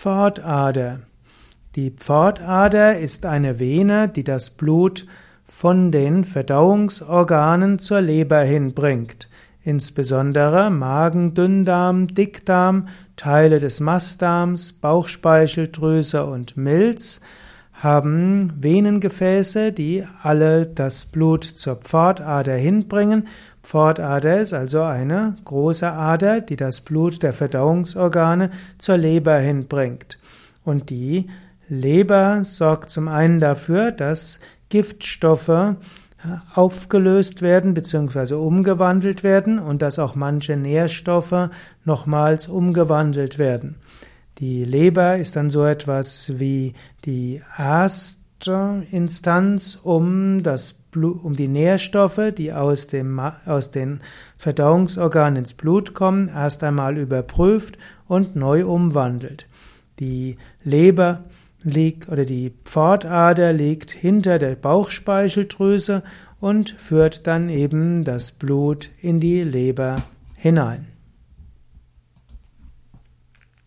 Pfortader. Die Pfortader ist eine Vene, die das Blut von den Verdauungsorganen zur Leber hinbringt. Insbesondere Magen, Dünndarm, Dickdarm, Teile des Mastdarms, Bauchspeicheldrüse und Milz haben Venengefäße, die alle das Blut zur Pfortader hinbringen. Pfortader ist also eine große Ader, die das Blut der Verdauungsorgane zur Leber hinbringt. Und die Leber sorgt zum einen dafür, dass Giftstoffe aufgelöst werden bzw. umgewandelt werden und dass auch manche Nährstoffe nochmals umgewandelt werden. Die Leber ist dann so etwas wie die erste Instanz, um das Blut, um die Nährstoffe, die aus, dem, aus den Verdauungsorganen ins Blut kommen, erst einmal überprüft und neu umwandelt. Die Leber liegt oder die Pfortader liegt hinter der Bauchspeicheldrüse und führt dann eben das Blut in die Leber hinein.